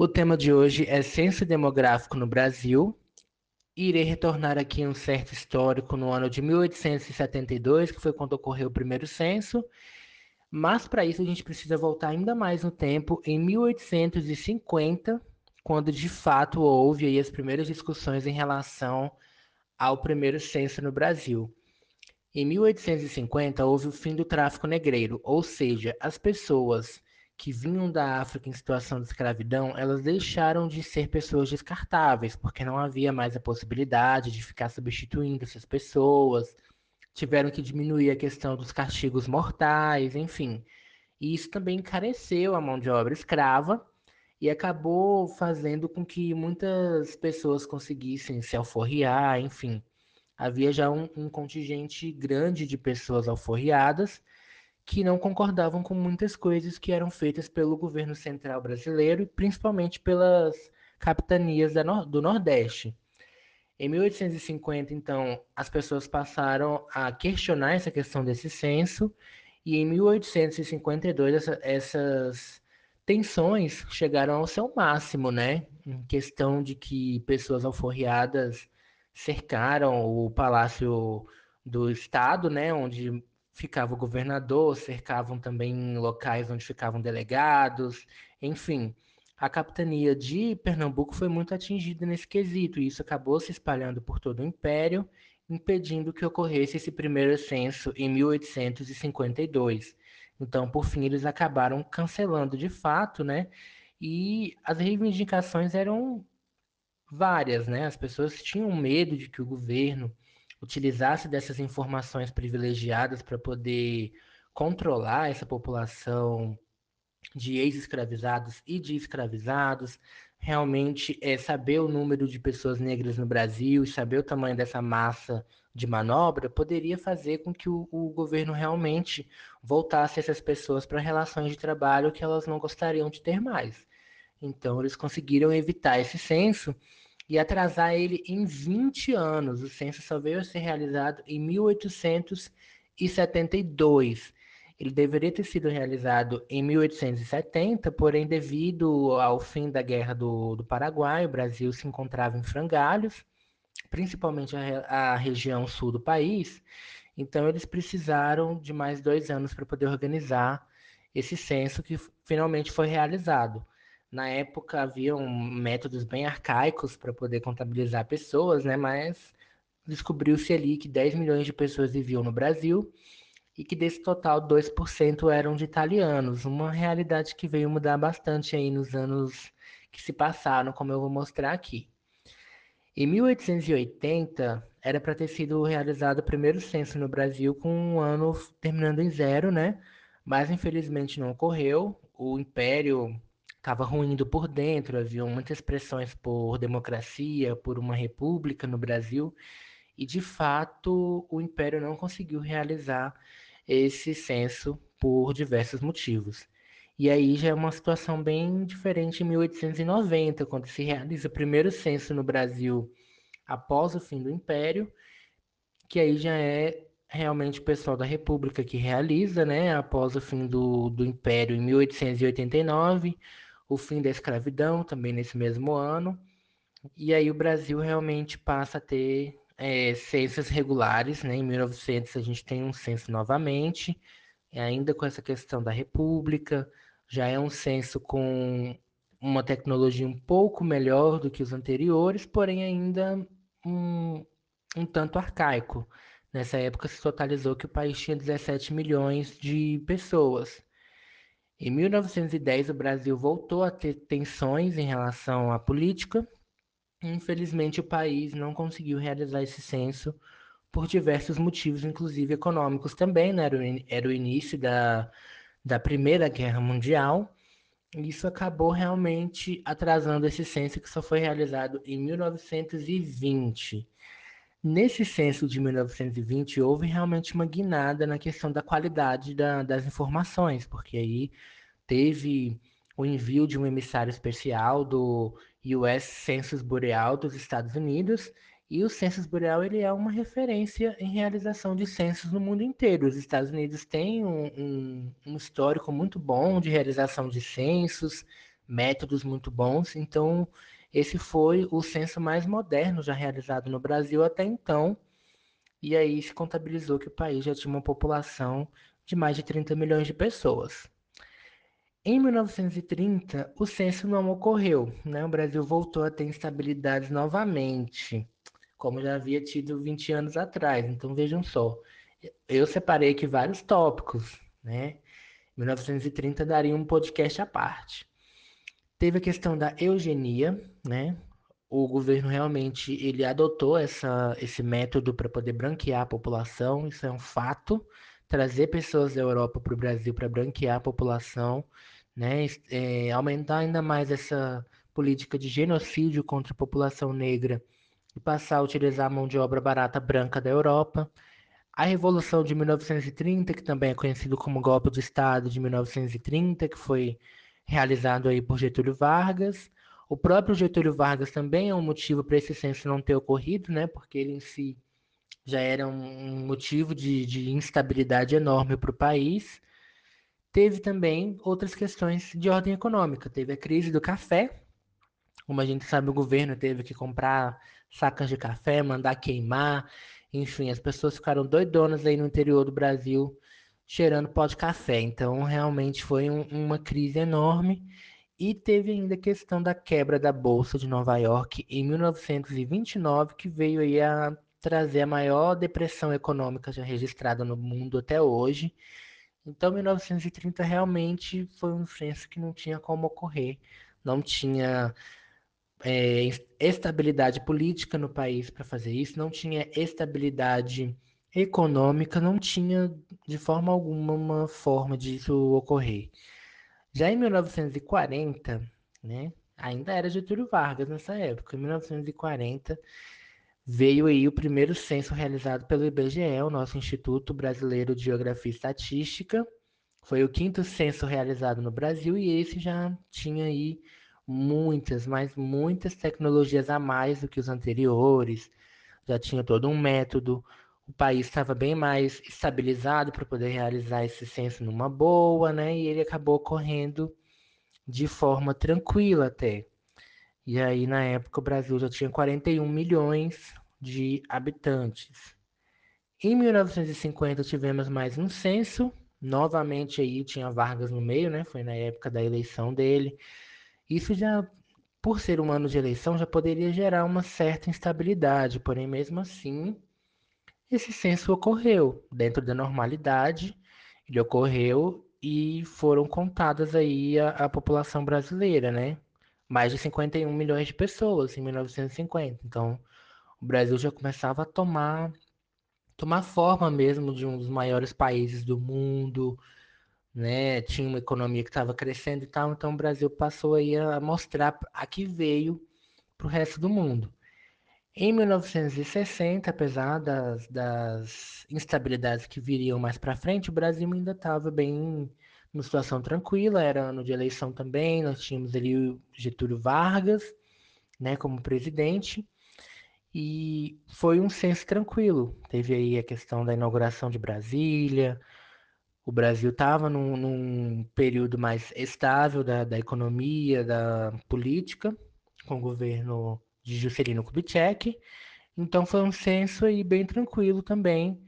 O tema de hoje é censo demográfico no Brasil. Irei retornar aqui um certo histórico no ano de 1872, que foi quando ocorreu o primeiro censo. Mas para isso a gente precisa voltar ainda mais no tempo, em 1850, quando de fato houve aí as primeiras discussões em relação ao primeiro censo no Brasil. Em 1850 houve o fim do tráfico negreiro, ou seja, as pessoas que vinham da África em situação de escravidão, elas deixaram de ser pessoas descartáveis, porque não havia mais a possibilidade de ficar substituindo essas pessoas, tiveram que diminuir a questão dos castigos mortais, enfim. E isso também encareceu a mão de obra escrava e acabou fazendo com que muitas pessoas conseguissem se alforriar, enfim. Havia já um, um contingente grande de pessoas alforriadas que não concordavam com muitas coisas que eram feitas pelo governo central brasileiro e principalmente pelas capitanias do Nordeste. Em 1850, então, as pessoas passaram a questionar essa questão desse censo, e em 1852 essa, essas tensões chegaram ao seu máximo, né? Em questão de que pessoas alforriadas cercaram o Palácio do Estado, né, onde ficava o governador, cercavam também locais onde ficavam delegados, enfim. A capitania de Pernambuco foi muito atingida nesse quesito, e isso acabou se espalhando por todo o império, impedindo que ocorresse esse primeiro censo em 1852. Então, por fim, eles acabaram cancelando de fato, né? E as reivindicações eram várias, né? As pessoas tinham medo de que o governo utilizasse dessas informações privilegiadas para poder controlar essa população de ex-escravizados e de escravizados, realmente é saber o número de pessoas negras no Brasil e saber o tamanho dessa massa de manobra poderia fazer com que o, o governo realmente voltasse essas pessoas para relações de trabalho que elas não gostariam de ter mais. Então, eles conseguiram evitar esse censo e atrasar ele em 20 anos. O censo só veio a ser realizado em 1872. Ele deveria ter sido realizado em 1870, porém, devido ao fim da Guerra do, do Paraguai, o Brasil se encontrava em frangalhos, principalmente a, a região sul do país. Então, eles precisaram de mais dois anos para poder organizar esse censo que finalmente foi realizado. Na época haviam métodos bem arcaicos para poder contabilizar pessoas, né? Mas descobriu-se ali que 10 milhões de pessoas viviam no Brasil e que desse total 2% eram de italianos, uma realidade que veio mudar bastante aí nos anos que se passaram, como eu vou mostrar aqui. Em 1880, era para ter sido realizado o primeiro censo no Brasil com um ano terminando em zero, né? Mas infelizmente não ocorreu. O Império estava ruindo por dentro, havia muitas pressões por democracia, por uma república no Brasil, e de fato o Império não conseguiu realizar esse censo por diversos motivos. E aí já é uma situação bem diferente em 1890, quando se realiza o primeiro censo no Brasil após o fim do Império, que aí já é realmente o pessoal da República que realiza, né, após o fim do, do Império em 1889 o fim da escravidão, também nesse mesmo ano. E aí o Brasil realmente passa a ter é, censos regulares, né? Em 1900 a gente tem um censo novamente, ainda com essa questão da república, já é um censo com uma tecnologia um pouco melhor do que os anteriores, porém ainda um, um tanto arcaico. Nessa época se totalizou que o país tinha 17 milhões de pessoas. Em 1910, o Brasil voltou a ter tensões em relação à política. Infelizmente, o país não conseguiu realizar esse censo por diversos motivos, inclusive econômicos também, né? Era o, era o início da, da Primeira Guerra Mundial. E isso acabou realmente atrasando esse censo que só foi realizado em 1920. Nesse censo de 1920, houve realmente uma guinada na questão da qualidade da, das informações, porque aí teve o envio de um emissário especial do US Census Bureau dos Estados Unidos, e o Census Bureau ele é uma referência em realização de censos no mundo inteiro. Os Estados Unidos têm um, um, um histórico muito bom de realização de censos, métodos muito bons. Então, esse foi o censo mais moderno já realizado no Brasil até então. E aí se contabilizou que o país já tinha uma população de mais de 30 milhões de pessoas. Em 1930, o censo não ocorreu, né? O Brasil voltou a ter instabilidades novamente, como já havia tido 20 anos atrás. Então vejam só, eu separei aqui vários tópicos, né? 1930 daria um podcast à parte. Teve a questão da eugenia, né? O governo realmente ele adotou essa, esse método para poder branquear a população, isso é um fato. Trazer pessoas da Europa para o Brasil para branquear a população, né? É, aumentar ainda mais essa política de genocídio contra a população negra e passar a utilizar a mão de obra barata branca da Europa. A Revolução de 1930, que também é conhecido como golpe do Estado de 1930, que foi realizado aí por Getúlio Vargas. O próprio Getúlio Vargas também é um motivo para esse censo não ter ocorrido, né? Porque ele em si já era um motivo de, de instabilidade enorme para o país. Teve também outras questões de ordem econômica. Teve a crise do café. Como a gente sabe, o governo teve que comprar sacas de café, mandar queimar. Enfim, as pessoas ficaram doidonas aí no interior do Brasil cheirando pó de café. Então, realmente foi um, uma crise enorme. E teve ainda a questão da quebra da Bolsa de Nova York em 1929, que veio aí a trazer a maior depressão econômica já registrada no mundo até hoje. Então, 1930 realmente foi um censo que não tinha como ocorrer, não tinha é, estabilidade política no país para fazer isso, não tinha estabilidade econômica, não tinha de forma alguma uma forma disso ocorrer. Já em 1940, né, ainda era Getúlio Vargas nessa época, em 1940 veio aí o primeiro censo realizado pelo IBGE, o nosso Instituto Brasileiro de Geografia e Estatística. Foi o quinto censo realizado no Brasil e esse já tinha aí muitas, mas muitas tecnologias a mais do que os anteriores. Já tinha todo um método, o país estava bem mais estabilizado para poder realizar esse censo numa boa, né? E ele acabou ocorrendo de forma tranquila até. E aí, na época, o Brasil já tinha 41 milhões de habitantes. Em 1950 tivemos mais um censo, novamente aí tinha Vargas no meio, né? Foi na época da eleição dele. Isso já, por ser um ano de eleição, já poderia gerar uma certa instabilidade, porém mesmo assim, esse censo ocorreu dentro da normalidade, ele ocorreu e foram contadas aí a, a população brasileira, né? Mais de 51 milhões de pessoas em 1950. Então, o Brasil já começava a tomar tomar forma mesmo de um dos maiores países do mundo, né? Tinha uma economia que estava crescendo e tal, então o Brasil passou aí a mostrar a que veio para o resto do mundo. Em 1960, apesar das, das instabilidades que viriam mais para frente, o Brasil ainda estava bem numa situação tranquila, era ano de eleição também, nós tínhamos ali o Getúlio Vargas, né, como presidente, e foi um censo tranquilo. Teve aí a questão da inauguração de Brasília, o Brasil estava num, num, período mais estável da, da economia, da política, com o governo de Juscelino Kubitschek. Então foi um censo aí bem tranquilo também,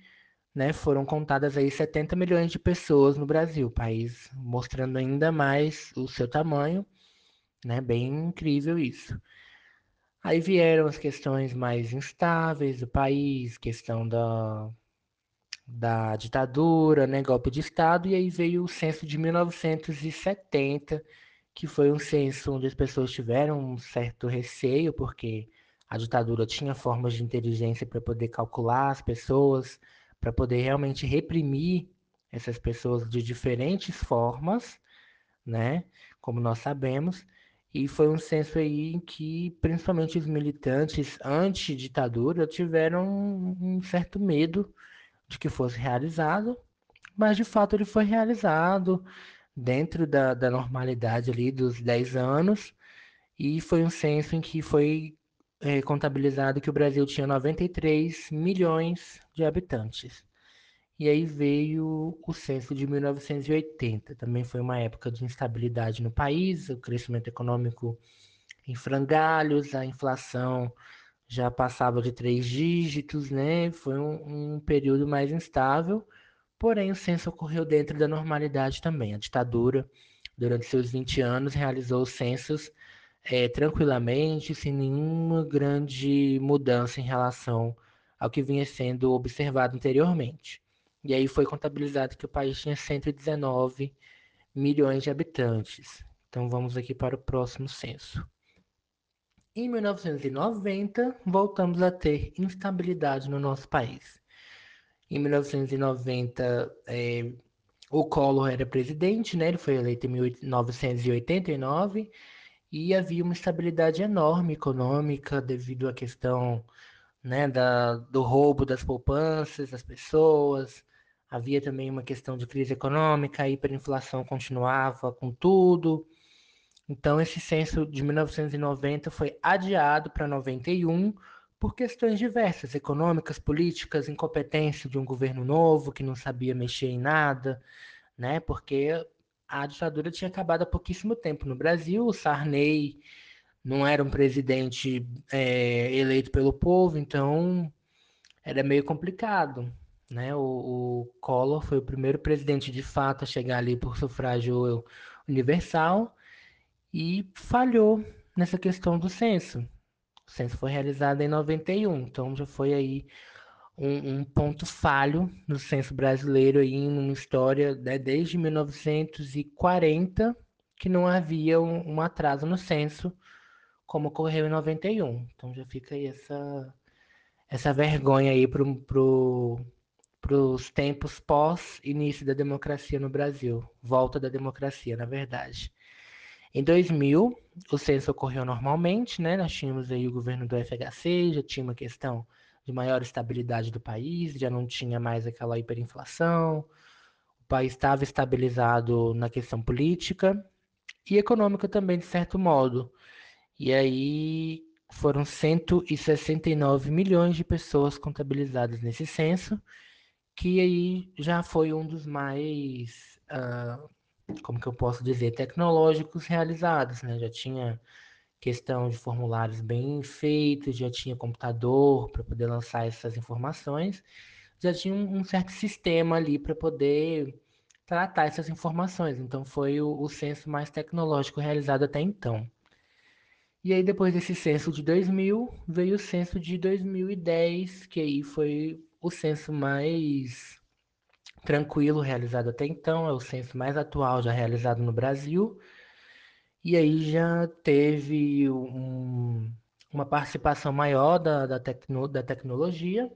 né? Foram contadas aí 70 milhões de pessoas no Brasil, país mostrando ainda mais o seu tamanho, né? Bem incrível isso. Aí vieram as questões mais instáveis do país, questão da, da ditadura, né, golpe de Estado, e aí veio o censo de 1970, que foi um censo onde as pessoas tiveram um certo receio, porque a ditadura tinha formas de inteligência para poder calcular as pessoas, para poder realmente reprimir essas pessoas de diferentes formas, né? Como nós sabemos. E foi um censo aí em que, principalmente os militantes anti-ditadura, tiveram um certo medo de que fosse realizado, mas de fato ele foi realizado dentro da, da normalidade ali dos 10 anos, e foi um censo em que foi é, contabilizado que o Brasil tinha 93 milhões de habitantes. e aí veio o censo de 1980. Também foi uma época de instabilidade no país, o crescimento econômico em frangalhos, a inflação já passava de três dígitos, né? Foi um, um período mais instável, porém o censo ocorreu dentro da normalidade também. A ditadura, durante seus 20 anos, realizou censos é, tranquilamente, sem nenhuma grande mudança em relação ao que vinha sendo observado anteriormente. E aí foi contabilizado que o país tinha 119 milhões de habitantes. Então vamos aqui para o próximo censo. Em 1990, voltamos a ter instabilidade no nosso país. Em 1990, é, o Collor era presidente, né? ele foi eleito em 1989, e havia uma instabilidade enorme econômica devido à questão né, da, do roubo das poupanças das pessoas, Havia também uma questão de crise econômica, a hiperinflação continuava com tudo. Então, esse censo de 1990 foi adiado para 91 por questões diversas, econômicas, políticas, incompetência de um governo novo que não sabia mexer em nada, né? Porque a ditadura tinha acabado há pouquíssimo tempo no Brasil. O Sarney não era um presidente é, eleito pelo povo, então era meio complicado. Né? O, o Collor foi o primeiro presidente de fato a chegar ali por sufrágio universal e falhou nessa questão do censo. O censo foi realizado em 91, então já foi aí um, um ponto falho no censo brasileiro aí em uma história né, desde 1940 que não havia um, um atraso no censo como ocorreu em 91. Então já fica aí essa essa vergonha aí pro, pro para os tempos pós-início da democracia no Brasil, volta da democracia, na verdade. Em 2000, o censo ocorreu normalmente, né? Nós tínhamos aí o governo do FHC, já tinha uma questão de maior estabilidade do país, já não tinha mais aquela hiperinflação, o país estava estabilizado na questão política e econômica também, de certo modo. E aí foram 169 milhões de pessoas contabilizadas nesse censo, que aí já foi um dos mais, uh, como que eu posso dizer, tecnológicos realizados, né? Já tinha questão de formulários bem feitos, já tinha computador para poder lançar essas informações, já tinha um, um certo sistema ali para poder tratar essas informações. Então foi o, o censo mais tecnológico realizado até então. E aí depois desse censo de 2000, veio o censo de 2010, que aí foi o censo mais tranquilo realizado até então, é o censo mais atual já realizado no Brasil. E aí já teve um, uma participação maior da, da, tecno, da tecnologia.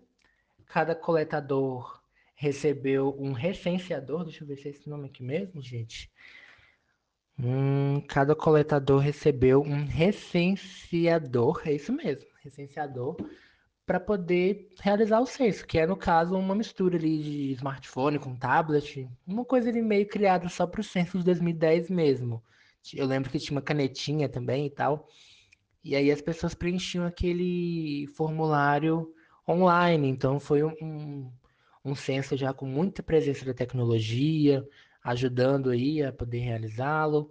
Cada coletador recebeu um recenseador, deixa eu ver se é esse nome aqui mesmo, gente. Hum, cada coletador recebeu um recenseador, é isso mesmo, recenseador para poder realizar o censo, que é, no caso, uma mistura ali de smartphone com tablet, uma coisa ali meio criada só para o censo de 2010 mesmo. Eu lembro que tinha uma canetinha também e tal. E aí as pessoas preenchiam aquele formulário online. Então foi um, um censo já com muita presença da tecnologia, ajudando aí a poder realizá-lo.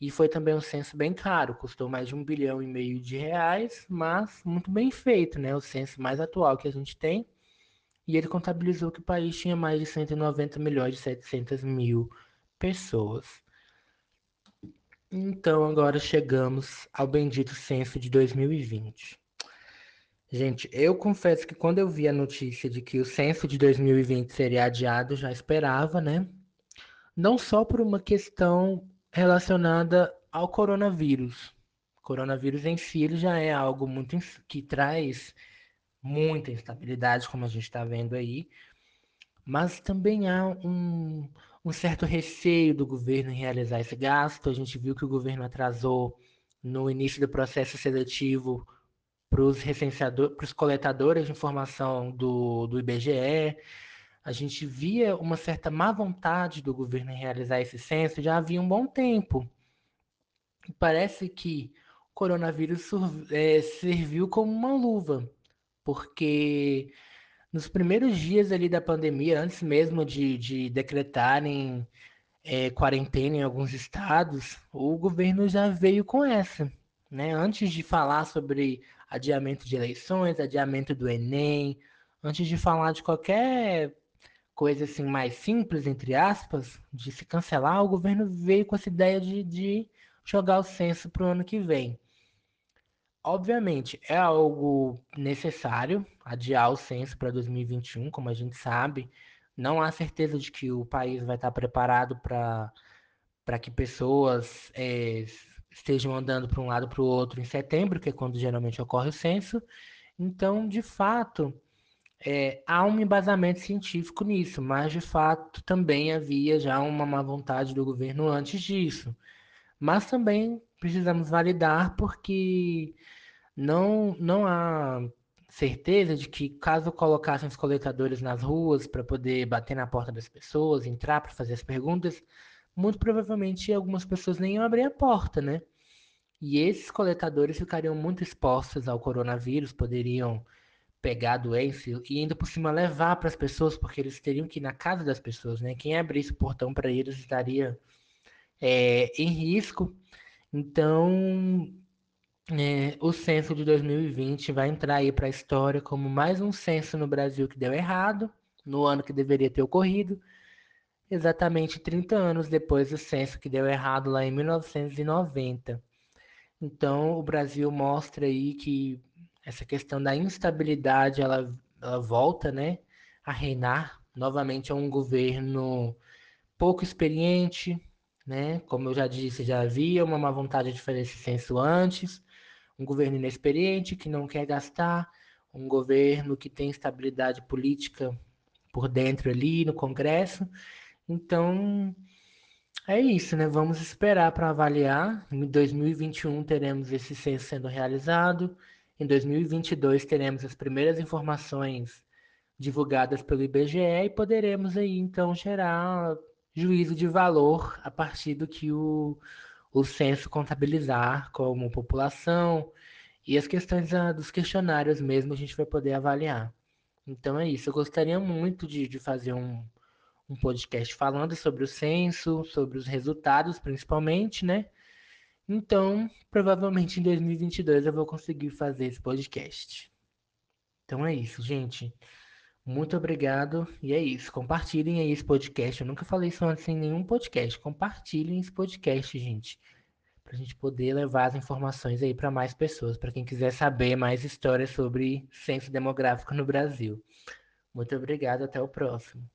E foi também um censo bem caro, custou mais de um bilhão e meio de reais, mas muito bem feito, né? O censo mais atual que a gente tem. E ele contabilizou que o país tinha mais de 190 milhões e 700 mil pessoas. Então agora chegamos ao bendito censo de 2020. Gente, eu confesso que quando eu vi a notícia de que o censo de 2020 seria adiado, já esperava, né? Não só por uma questão relacionada ao coronavírus. O coronavírus em si ele já é algo muito que traz muita instabilidade, como a gente está vendo aí, mas também há um, um certo receio do governo em realizar esse gasto. A gente viu que o governo atrasou no início do processo seletivo para os coletadores de informação do, do IBGE a gente via uma certa má vontade do governo em realizar esse censo já havia um bom tempo. Parece que o coronavírus é, serviu como uma luva, porque nos primeiros dias ali da pandemia, antes mesmo de, de decretarem é, quarentena em alguns estados, o governo já veio com essa. Né? Antes de falar sobre adiamento de eleições, adiamento do Enem, antes de falar de qualquer coisa assim mais simples, entre aspas, de se cancelar, o governo veio com essa ideia de, de jogar o censo para o ano que vem. Obviamente, é algo necessário adiar o censo para 2021, como a gente sabe. Não há certeza de que o país vai estar preparado para que pessoas é, estejam andando para um lado para o outro em setembro, que é quando geralmente ocorre o censo. Então, de fato, é, há um embasamento científico nisso, mas de fato também havia já uma má vontade do governo antes disso. Mas também precisamos validar porque não, não há certeza de que caso colocassem os coletadores nas ruas para poder bater na porta das pessoas, entrar para fazer as perguntas, muito provavelmente algumas pessoas nem iam abrir a porta, né? E esses coletadores ficariam muito expostos ao coronavírus, poderiam pegar a doença e ainda por cima levar para as pessoas, porque eles teriam que ir na casa das pessoas, né? Quem abrisse o portão para eles estaria é, em risco. Então, é, o censo de 2020 vai entrar aí para a história como mais um censo no Brasil que deu errado, no ano que deveria ter ocorrido, exatamente 30 anos depois do censo que deu errado lá em 1990. Então, o Brasil mostra aí que essa questão da instabilidade ela, ela volta né, a reinar. Novamente é um governo pouco experiente, né? Como eu já disse, já havia uma má vontade de fazer esse censo antes, um governo inexperiente que não quer gastar, um governo que tem estabilidade política por dentro ali no Congresso. Então, é isso, né? Vamos esperar para avaliar. Em 2021 teremos esse censo sendo realizado. Em 2022 teremos as primeiras informações divulgadas pelo IBGE e poderemos aí então gerar juízo de valor a partir do que o, o censo contabilizar como população e as questões ah, dos questionários mesmo a gente vai poder avaliar. Então é isso. Eu gostaria muito de, de fazer um, um podcast falando sobre o censo, sobre os resultados principalmente, né? Então, provavelmente em 2022 eu vou conseguir fazer esse podcast. Então é isso, gente. Muito obrigado. E é isso. Compartilhem aí esse podcast. Eu nunca falei isso antes em nenhum podcast. Compartilhem esse podcast, gente. Pra gente poder levar as informações aí para mais pessoas, para quem quiser saber mais histórias sobre censo demográfico no Brasil. Muito obrigado, até o próximo.